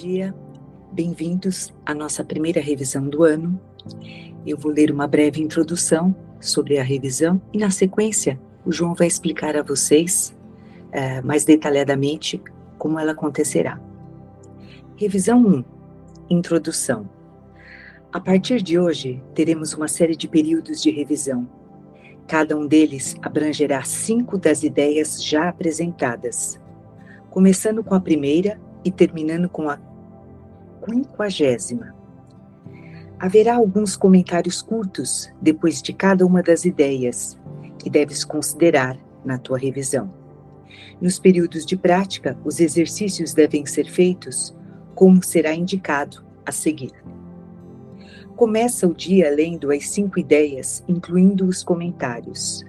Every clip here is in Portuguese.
Dia, bem-vindos à nossa primeira revisão do ano. Eu vou ler uma breve introdução sobre a revisão e, na sequência, o João vai explicar a vocês é, mais detalhadamente como ela acontecerá. Revisão 1 Introdução A partir de hoje, teremos uma série de períodos de revisão. Cada um deles abrangerá cinco das ideias já apresentadas, começando com a primeira e terminando com a quinquagésima. Haverá alguns comentários curtos depois de cada uma das ideias que deves considerar na tua revisão. Nos períodos de prática, os exercícios devem ser feitos como será indicado a seguir. Começa o dia lendo as cinco ideias, incluindo os comentários.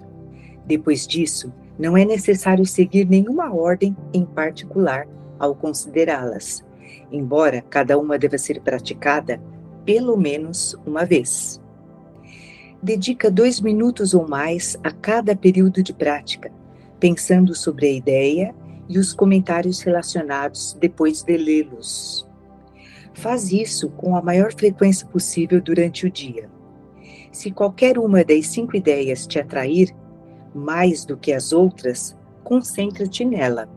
Depois disso, não é necessário seguir nenhuma ordem em particular ao considerá-las, embora cada uma deva ser praticada pelo menos uma vez. Dedica dois minutos ou mais a cada período de prática, pensando sobre a ideia e os comentários relacionados depois de lê-los. Faz isso com a maior frequência possível durante o dia. Se qualquer uma das cinco ideias te atrair mais do que as outras, concentra-te nela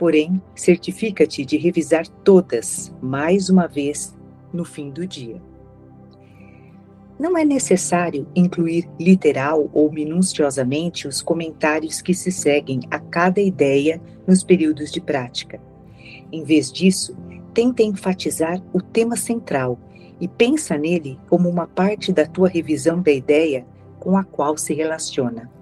Porém, certifica-te de revisar todas mais uma vez no fim do dia. Não é necessário incluir literal ou minuciosamente os comentários que se seguem a cada ideia nos períodos de prática. Em vez disso, tenta enfatizar o tema central e pensa nele como uma parte da tua revisão da ideia com a qual se relaciona.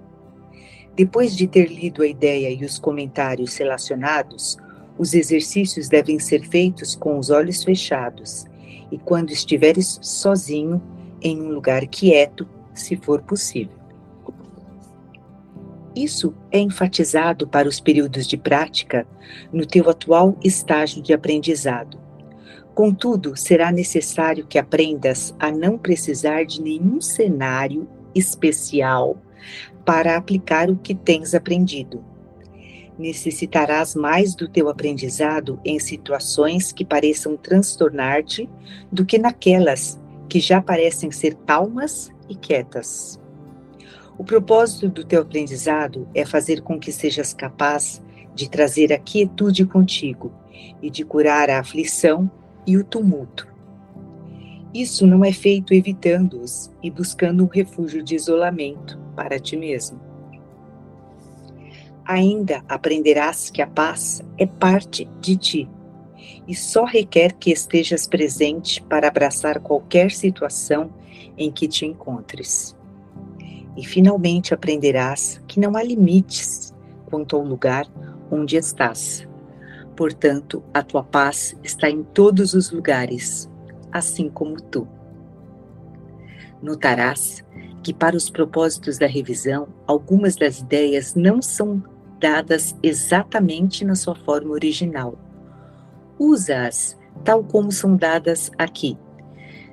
Depois de ter lido a ideia e os comentários relacionados, os exercícios devem ser feitos com os olhos fechados e quando estiveres sozinho, em um lugar quieto, se for possível. Isso é enfatizado para os períodos de prática no teu atual estágio de aprendizado. Contudo, será necessário que aprendas a não precisar de nenhum cenário especial para aplicar o que tens aprendido. Necessitarás mais do teu aprendizado em situações que pareçam transtornar-te do que naquelas que já parecem ser calmas e quietas. O propósito do teu aprendizado é fazer com que sejas capaz de trazer a quietude contigo e de curar a aflição e o tumulto. Isso não é feito evitando-os e buscando um refúgio de isolamento para ti mesmo. Ainda aprenderás que a paz é parte de ti e só requer que estejas presente para abraçar qualquer situação em que te encontres. E finalmente aprenderás que não há limites quanto ao lugar onde estás. Portanto, a tua paz está em todos os lugares, assim como tu. Notarás que, para os propósitos da revisão, algumas das ideias não são dadas exatamente na sua forma original. Usa-as tal como são dadas aqui.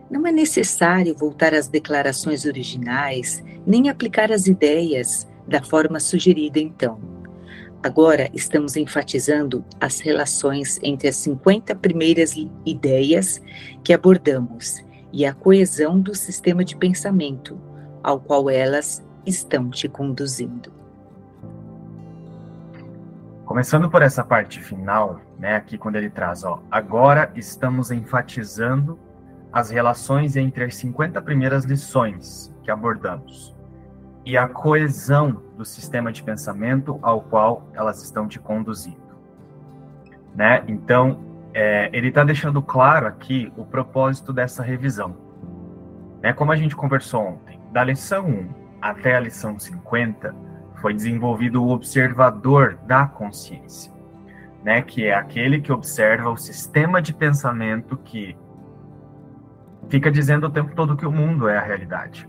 Não é necessário voltar às declarações originais, nem aplicar as ideias da forma sugerida então. Agora estamos enfatizando as relações entre as 50 primeiras ideias que abordamos e a coesão do sistema de pensamento ao qual elas estão te conduzindo. Começando por essa parte final, né, aqui quando ele traz, ó, agora estamos enfatizando as relações entre as 50 primeiras lições que abordamos e a coesão do sistema de pensamento ao qual elas estão te conduzindo. Né? Então, é, ele está deixando claro aqui o propósito dessa revisão. Né? Como a gente conversou ontem, da lição 1 até a lição 50, foi desenvolvido o observador da consciência, né? que é aquele que observa o sistema de pensamento que fica dizendo o tempo todo que o mundo é a realidade.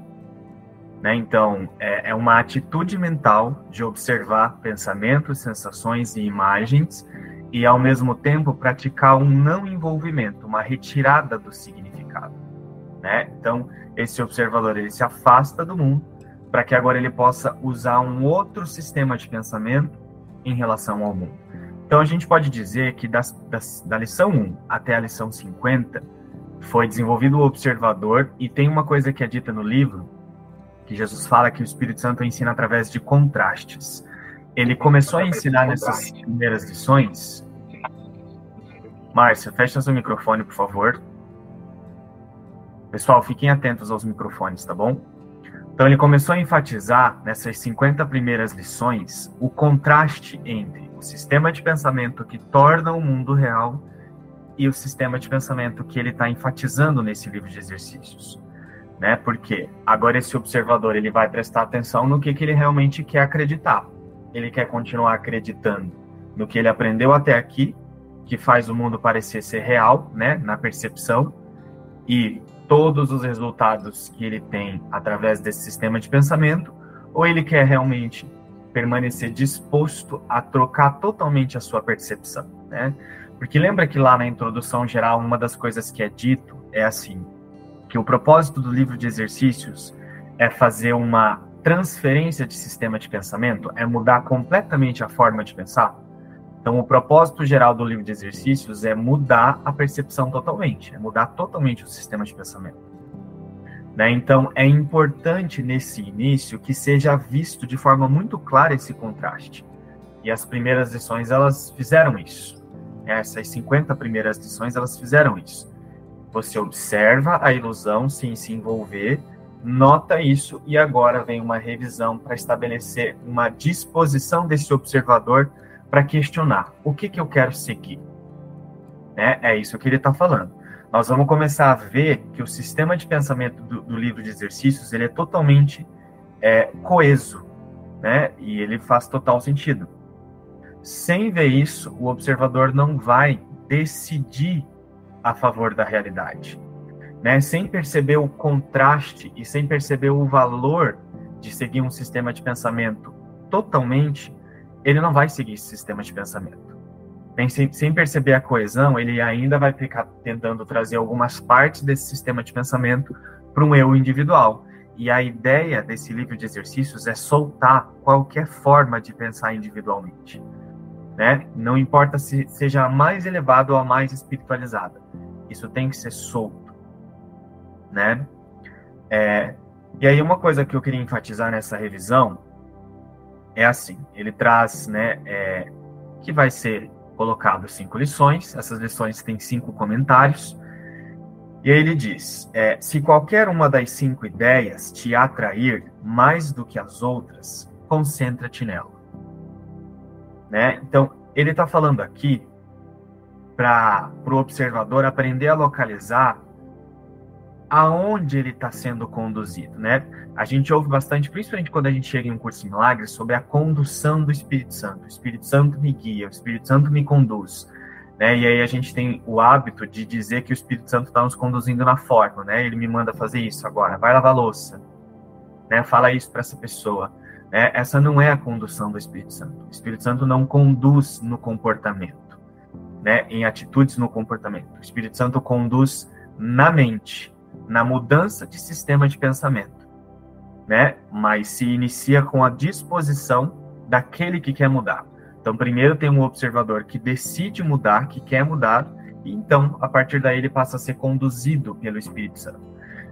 Né? Então, é, é uma atitude mental de observar pensamentos, sensações e imagens e, ao mesmo tempo, praticar um não envolvimento, uma retirada do significado. Né? Então, esse observador ele se afasta do mundo para que agora ele possa usar um outro sistema de pensamento em relação ao mundo. Então a gente pode dizer que das, das, da lição 1 até a lição 50 foi desenvolvido o observador e tem uma coisa que é dita no livro que Jesus fala que o Espírito Santo ensina através de contrastes. Ele começou a ensinar nessas primeiras lições. Márcia, fecha seu microfone, por favor. Pessoal, fiquem atentos aos microfones, tá bom? Então, ele começou a enfatizar nessas 50 primeiras lições o contraste entre o sistema de pensamento que torna o mundo real e o sistema de pensamento que ele está enfatizando nesse livro de exercícios né? Porque agora esse observador ele vai prestar atenção no que, que ele realmente quer acreditar. Ele quer continuar acreditando no que ele aprendeu até aqui, que faz o mundo parecer ser real, né? Na percepção e todos os resultados que ele tem através desse sistema de pensamento, ou ele quer realmente permanecer disposto a trocar totalmente a sua percepção, né? Porque lembra que lá na introdução geral, uma das coisas que é dito é assim: que o propósito do livro de exercícios é fazer uma transferência de sistema de pensamento, é mudar completamente a forma de pensar. Então, o propósito geral do livro de exercícios é mudar a percepção totalmente, é mudar totalmente o sistema de pensamento. Né? Então, é importante nesse início que seja visto de forma muito clara esse contraste. E as primeiras lições, elas fizeram isso. Essas 50 primeiras lições, elas fizeram isso. Você observa a ilusão sem se envolver, nota isso e agora vem uma revisão para estabelecer uma disposição desse observador para questionar o que, que eu quero seguir. Né? É isso que ele está falando. Nós vamos começar a ver que o sistema de pensamento do, do livro de exercícios ele é totalmente é, coeso, né? E ele faz total sentido. Sem ver isso, o observador não vai decidir a favor da realidade. Né? Sem perceber o contraste e sem perceber o valor de seguir um sistema de pensamento totalmente, ele não vai seguir esse sistema de pensamento. Sem, sem perceber a coesão, ele ainda vai ficar tentando trazer algumas partes desse sistema de pensamento para um eu individual. E a ideia desse livro de exercícios é soltar qualquer forma de pensar individualmente. Né? Não importa se seja a mais elevada ou a mais espiritualizada. Isso tem que ser solto, né? É, e aí uma coisa que eu queria enfatizar nessa revisão é assim, ele traz, né, é, que vai ser colocado cinco lições, essas lições têm cinco comentários, e aí ele diz, é, se qualquer uma das cinco ideias te atrair mais do que as outras, concentra-te nela. Né? Então, ele está falando aqui para o observador aprender a localizar aonde ele está sendo conduzido, né? A gente ouve bastante, principalmente quando a gente chega em um curso de milagres, sobre a condução do Espírito Santo. O Espírito Santo me guia, o Espírito Santo me conduz. Né? E aí a gente tem o hábito de dizer que o Espírito Santo está nos conduzindo na forma, né? Ele me manda fazer isso agora, vai lavar louça, né? Fala isso para essa pessoa. Né? Essa não é a condução do Espírito Santo. O Espírito Santo não conduz no comportamento né, em atitudes no comportamento. O Espírito Santo conduz na mente, na mudança de sistema de pensamento, né? Mas se inicia com a disposição daquele que quer mudar. Então, primeiro tem um observador que decide mudar, que quer mudar, e então, a partir daí, ele passa a ser conduzido pelo Espírito Santo.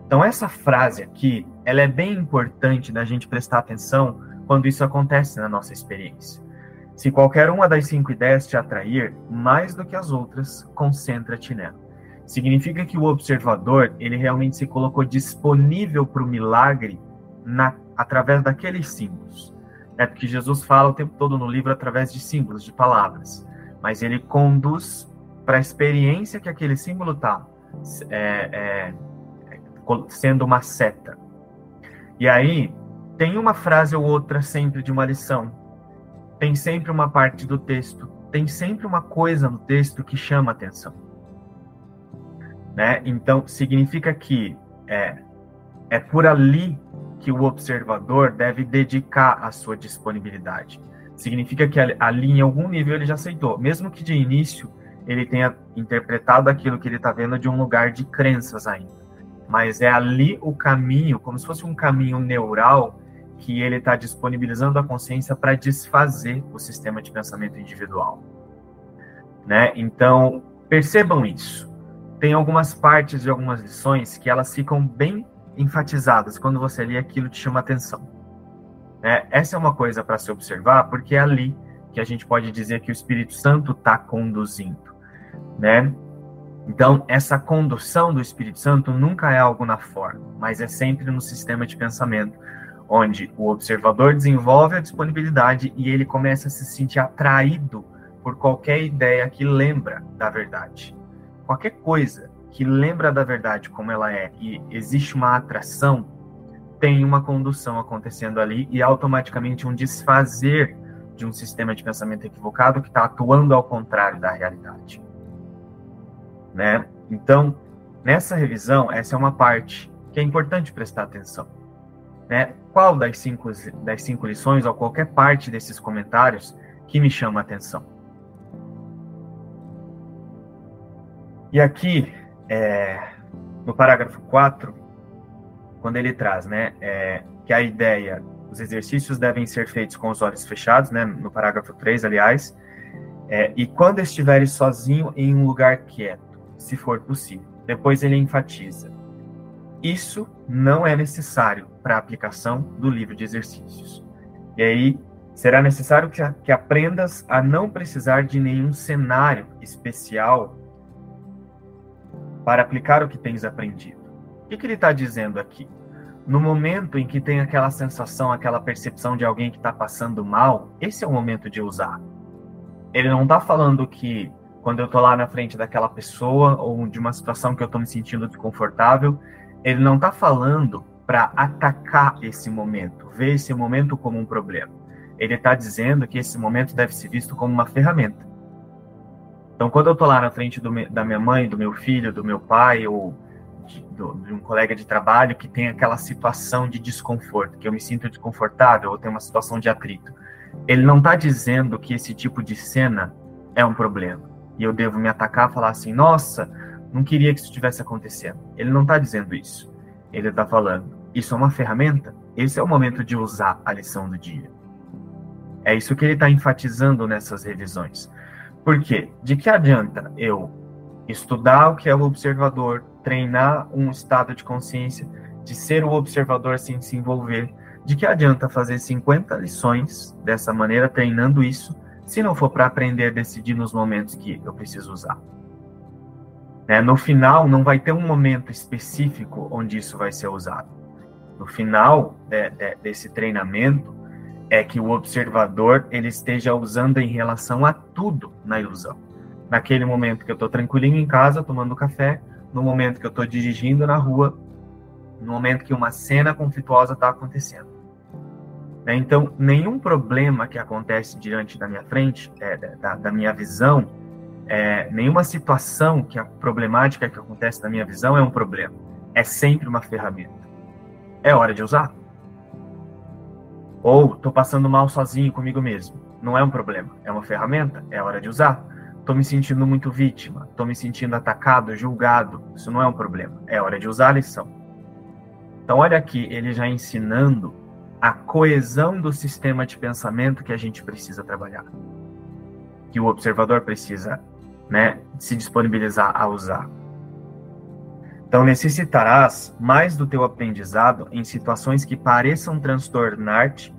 Então, essa frase aqui, ela é bem importante da gente prestar atenção quando isso acontece na nossa experiência. Se qualquer uma das cinco ideias te atrair, mais do que as outras, concentra-te nela. Significa que o observador, ele realmente se colocou disponível para o milagre na, através daqueles símbolos. É porque Jesus fala o tempo todo no livro através de símbolos, de palavras. Mas ele conduz para a experiência que aquele símbolo está é, é, sendo uma seta. E aí, tem uma frase ou outra sempre de uma lição tem sempre uma parte do texto, tem sempre uma coisa no texto que chama atenção. Né? Então, significa que é, é por ali que o observador deve dedicar a sua disponibilidade. Significa que ali, em algum nível, ele já aceitou, mesmo que de início ele tenha interpretado aquilo que ele está vendo de um lugar de crenças ainda. Mas é ali o caminho, como se fosse um caminho neural que ele está disponibilizando a consciência para desfazer o sistema de pensamento individual. né? Então, percebam isso. Tem algumas partes de algumas lições que elas ficam bem enfatizadas quando você lê aquilo te chama atenção. Né? Essa é uma coisa para se observar, porque é ali que a gente pode dizer que o Espírito Santo está conduzindo, né? Então, essa condução do Espírito Santo nunca é algo na forma, mas é sempre no sistema de pensamento, onde o observador desenvolve a disponibilidade e ele começa a se sentir atraído por qualquer ideia que lembra da verdade. Qualquer coisa que lembra da verdade como ela é e existe uma atração, tem uma condução acontecendo ali e automaticamente um desfazer de um sistema de pensamento equivocado que está atuando ao contrário da realidade. Né? Então, nessa revisão, essa é uma parte que é importante prestar atenção. Né? Qual das cinco, das cinco lições ou qualquer parte desses comentários que me chama a atenção? E aqui, é, no parágrafo 4, quando ele traz né, é, que a ideia, os exercícios devem ser feitos com os olhos fechados, né, no parágrafo 3, aliás, é, e quando estiveres sozinho em um lugar quieto, se for possível. Depois ele enfatiza: isso não é necessário para a aplicação do livro de exercícios. E aí será necessário que, que aprendas a não precisar de nenhum cenário especial para aplicar o que tens aprendido. O que, que ele está dizendo aqui? No momento em que tem aquela sensação, aquela percepção de alguém que está passando mal, esse é o momento de usar. Ele não está falando que quando eu estou lá na frente daquela pessoa ou de uma situação que eu estou me sentindo desconfortável, ele não está falando para atacar esse momento, ver esse momento como um problema. Ele está dizendo que esse momento deve ser visto como uma ferramenta. Então, quando eu estou lá na frente do, da minha mãe, do meu filho, do meu pai, ou de, do, de, um colega de trabalho que tem aquela situação de desconforto, que eu me sinto desconfortável, ou tem uma situação de atrito, ele não está dizendo que esse tipo de cena é um problema. E eu devo me atacar falar assim: nossa, não queria que isso estivesse acontecendo. Ele não está dizendo isso. Ele está falando: isso é uma ferramenta, esse é o momento de usar a lição do dia. É isso que ele está enfatizando nessas revisões. Por quê? De que adianta eu estudar o que é o observador, treinar um estado de consciência, de ser o observador sem se envolver? De que adianta fazer 50 lições dessa maneira, treinando isso, se não for para aprender a decidir nos momentos que eu preciso usar? É, no final, não vai ter um momento específico onde isso vai ser usado. No final de, de, desse treinamento, é que o observador ele esteja usando em relação a tudo na ilusão. Naquele momento que eu estou tranquilinho em casa, tomando café, no momento que eu estou dirigindo na rua, no momento que uma cena conflituosa está acontecendo. Né? Então, nenhum problema que acontece diante da minha frente, é, da, da, minha visão, é, nenhuma situação que a problemática que acontece na minha visão é um problema. É sempre uma ferramenta. É hora de usar. Ou estou passando mal sozinho comigo mesmo. Não é um problema, é uma ferramenta, é hora de usar. Estou me sentindo muito vítima, estou me sentindo atacado, julgado. Isso não é um problema, é hora de usar a lição. Então, olha aqui, ele já ensinando a coesão do sistema de pensamento que a gente precisa trabalhar, que o observador precisa né, se disponibilizar a usar. Então, necessitarás mais do teu aprendizado em situações que pareçam transtornar-te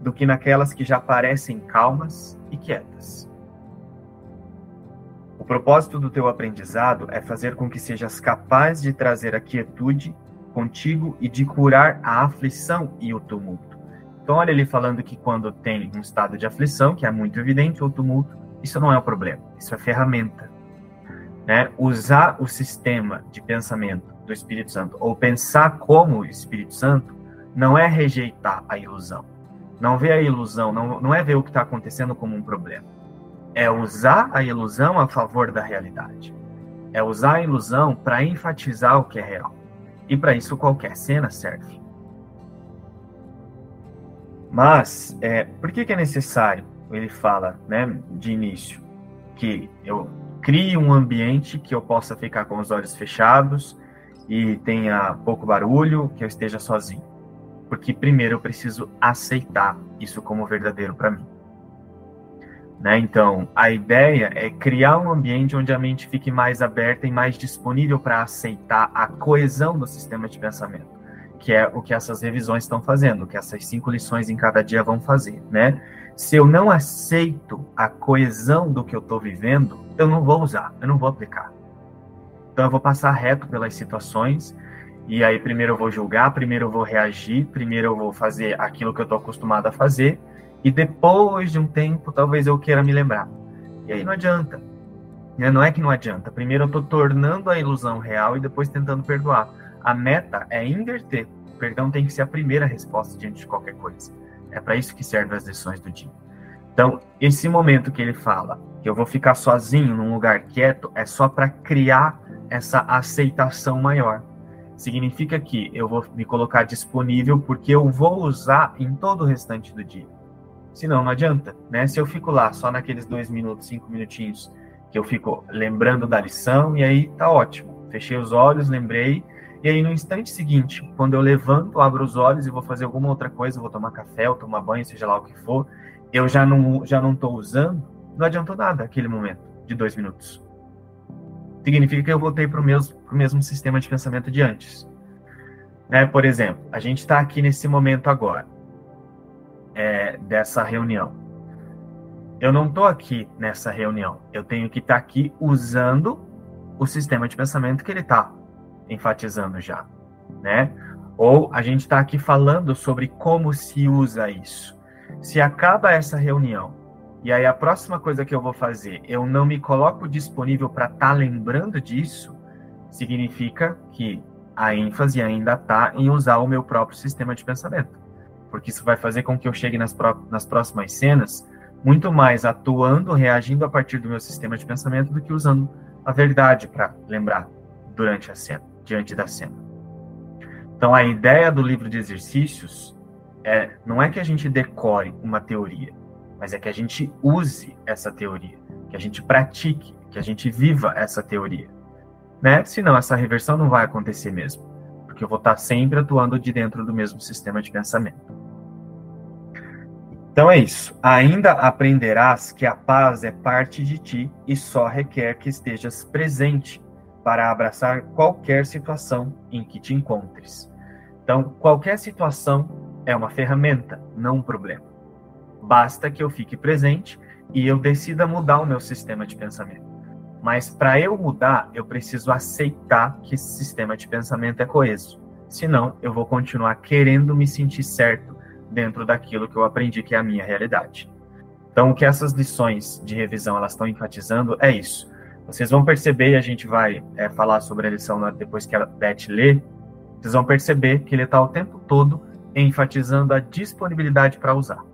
do que naquelas que já parecem calmas e quietas. O propósito do teu aprendizado é fazer com que sejas capaz de trazer a quietude contigo e de curar a aflição e o tumulto. Então, olha ele falando que quando tem um estado de aflição, que é muito evidente, o tumulto, isso não é o problema, isso é ferramenta né, usar o sistema de pensamento do Espírito Santo ou pensar como o Espírito Santo não é rejeitar a ilusão. Não ver a ilusão, não, não é ver o que está acontecendo como um problema. É usar a ilusão a favor da realidade. É usar a ilusão para enfatizar o que é real. E para isso qualquer cena serve. Mas, é, por que, que é necessário, ele fala né, de início, que eu crie um ambiente que eu possa ficar com os olhos fechados e tenha pouco barulho, que eu esteja sozinho. Porque primeiro eu preciso aceitar isso como verdadeiro para mim. Né? Então, a ideia é criar um ambiente onde a mente fique mais aberta e mais disponível para aceitar a coesão do sistema de pensamento, que é o que essas revisões estão fazendo, que essas cinco lições em cada dia vão fazer, né? Se eu não aceito a coesão do que eu estou vivendo, eu não vou usar, eu não vou aplicar. Então, eu vou passar reto pelas situações e aí primeiro eu vou julgar, primeiro eu vou reagir, primeiro eu vou fazer aquilo que eu estou acostumado a fazer e depois de um tempo, talvez eu queira me lembrar. E aí não adianta. Né? Não é que não adianta. Primeiro eu estou tornando a ilusão real e depois tentando perdoar. A meta é inverter. O perdão tem que ser a primeira resposta diante de qualquer coisa. É para isso que servem as lições do dia. Então, esse momento que ele fala que eu vou ficar sozinho num lugar quieto é só para criar essa aceitação maior. Significa que eu vou me colocar disponível porque eu vou usar em todo o restante do dia. Senão, não adianta, né? Se eu fico lá só naqueles dois minutos, cinco minutinhos, que eu fico lembrando da lição, e aí tá ótimo. Fechei os olhos, lembrei, e aí no instante seguinte, quando eu levanto, abro os olhos e vou fazer alguma outra coisa, vou tomar café, ou tomar banho, seja lá o que for, eu já não já não estou usando, não adiantou nada aquele momento de dois minutos. Significa que eu voltei para o mesmo, mesmo sistema de pensamento de antes. Né? Por exemplo, a gente está aqui nesse momento agora é, dessa reunião. Eu não estou aqui nessa reunião. Eu tenho que estar tá aqui usando o sistema de pensamento que ele está enfatizando já, né? Ou a gente está aqui falando sobre como se usa isso. Se acaba essa reunião e aí a próxima coisa que eu vou fazer, eu não me coloco disponível para estar tá lembrando disso, significa que a ênfase ainda está em usar o meu próprio sistema de pensamento porque isso vai fazer com que eu chegue nas, nas próximas cenas muito mais atuando, reagindo a partir do meu sistema de pensamento do que usando a verdade para lembrar durante a cena, diante da cena. Então, a ideia do livro de exercícios é não é que a gente decore uma teoria, mas é que a gente use essa teoria, que a gente pratique, que a gente viva essa teoria. Né? Senão, essa reversão não vai acontecer mesmo, porque eu vou estar sempre atuando de dentro do mesmo sistema de pensamento. Então é isso. Ainda aprenderás que a paz é parte de ti e só requer que estejas presente para abraçar qualquer situação em que te encontres. Então, qualquer situação é uma ferramenta, não um problema. Basta que eu fique presente e eu decida mudar o meu sistema de pensamento. Mas para eu mudar, eu preciso aceitar que esse sistema de pensamento é coeso. Senão, eu vou continuar querendo me sentir certo dentro daquilo que eu aprendi que é a minha realidade. Então, o que essas lições de revisão elas estão enfatizando é isso. Vocês vão perceber, e a gente vai é, falar sobre a lição depois que a Beth lê, vocês vão perceber que ele está o tempo todo enfatizando a disponibilidade para usar.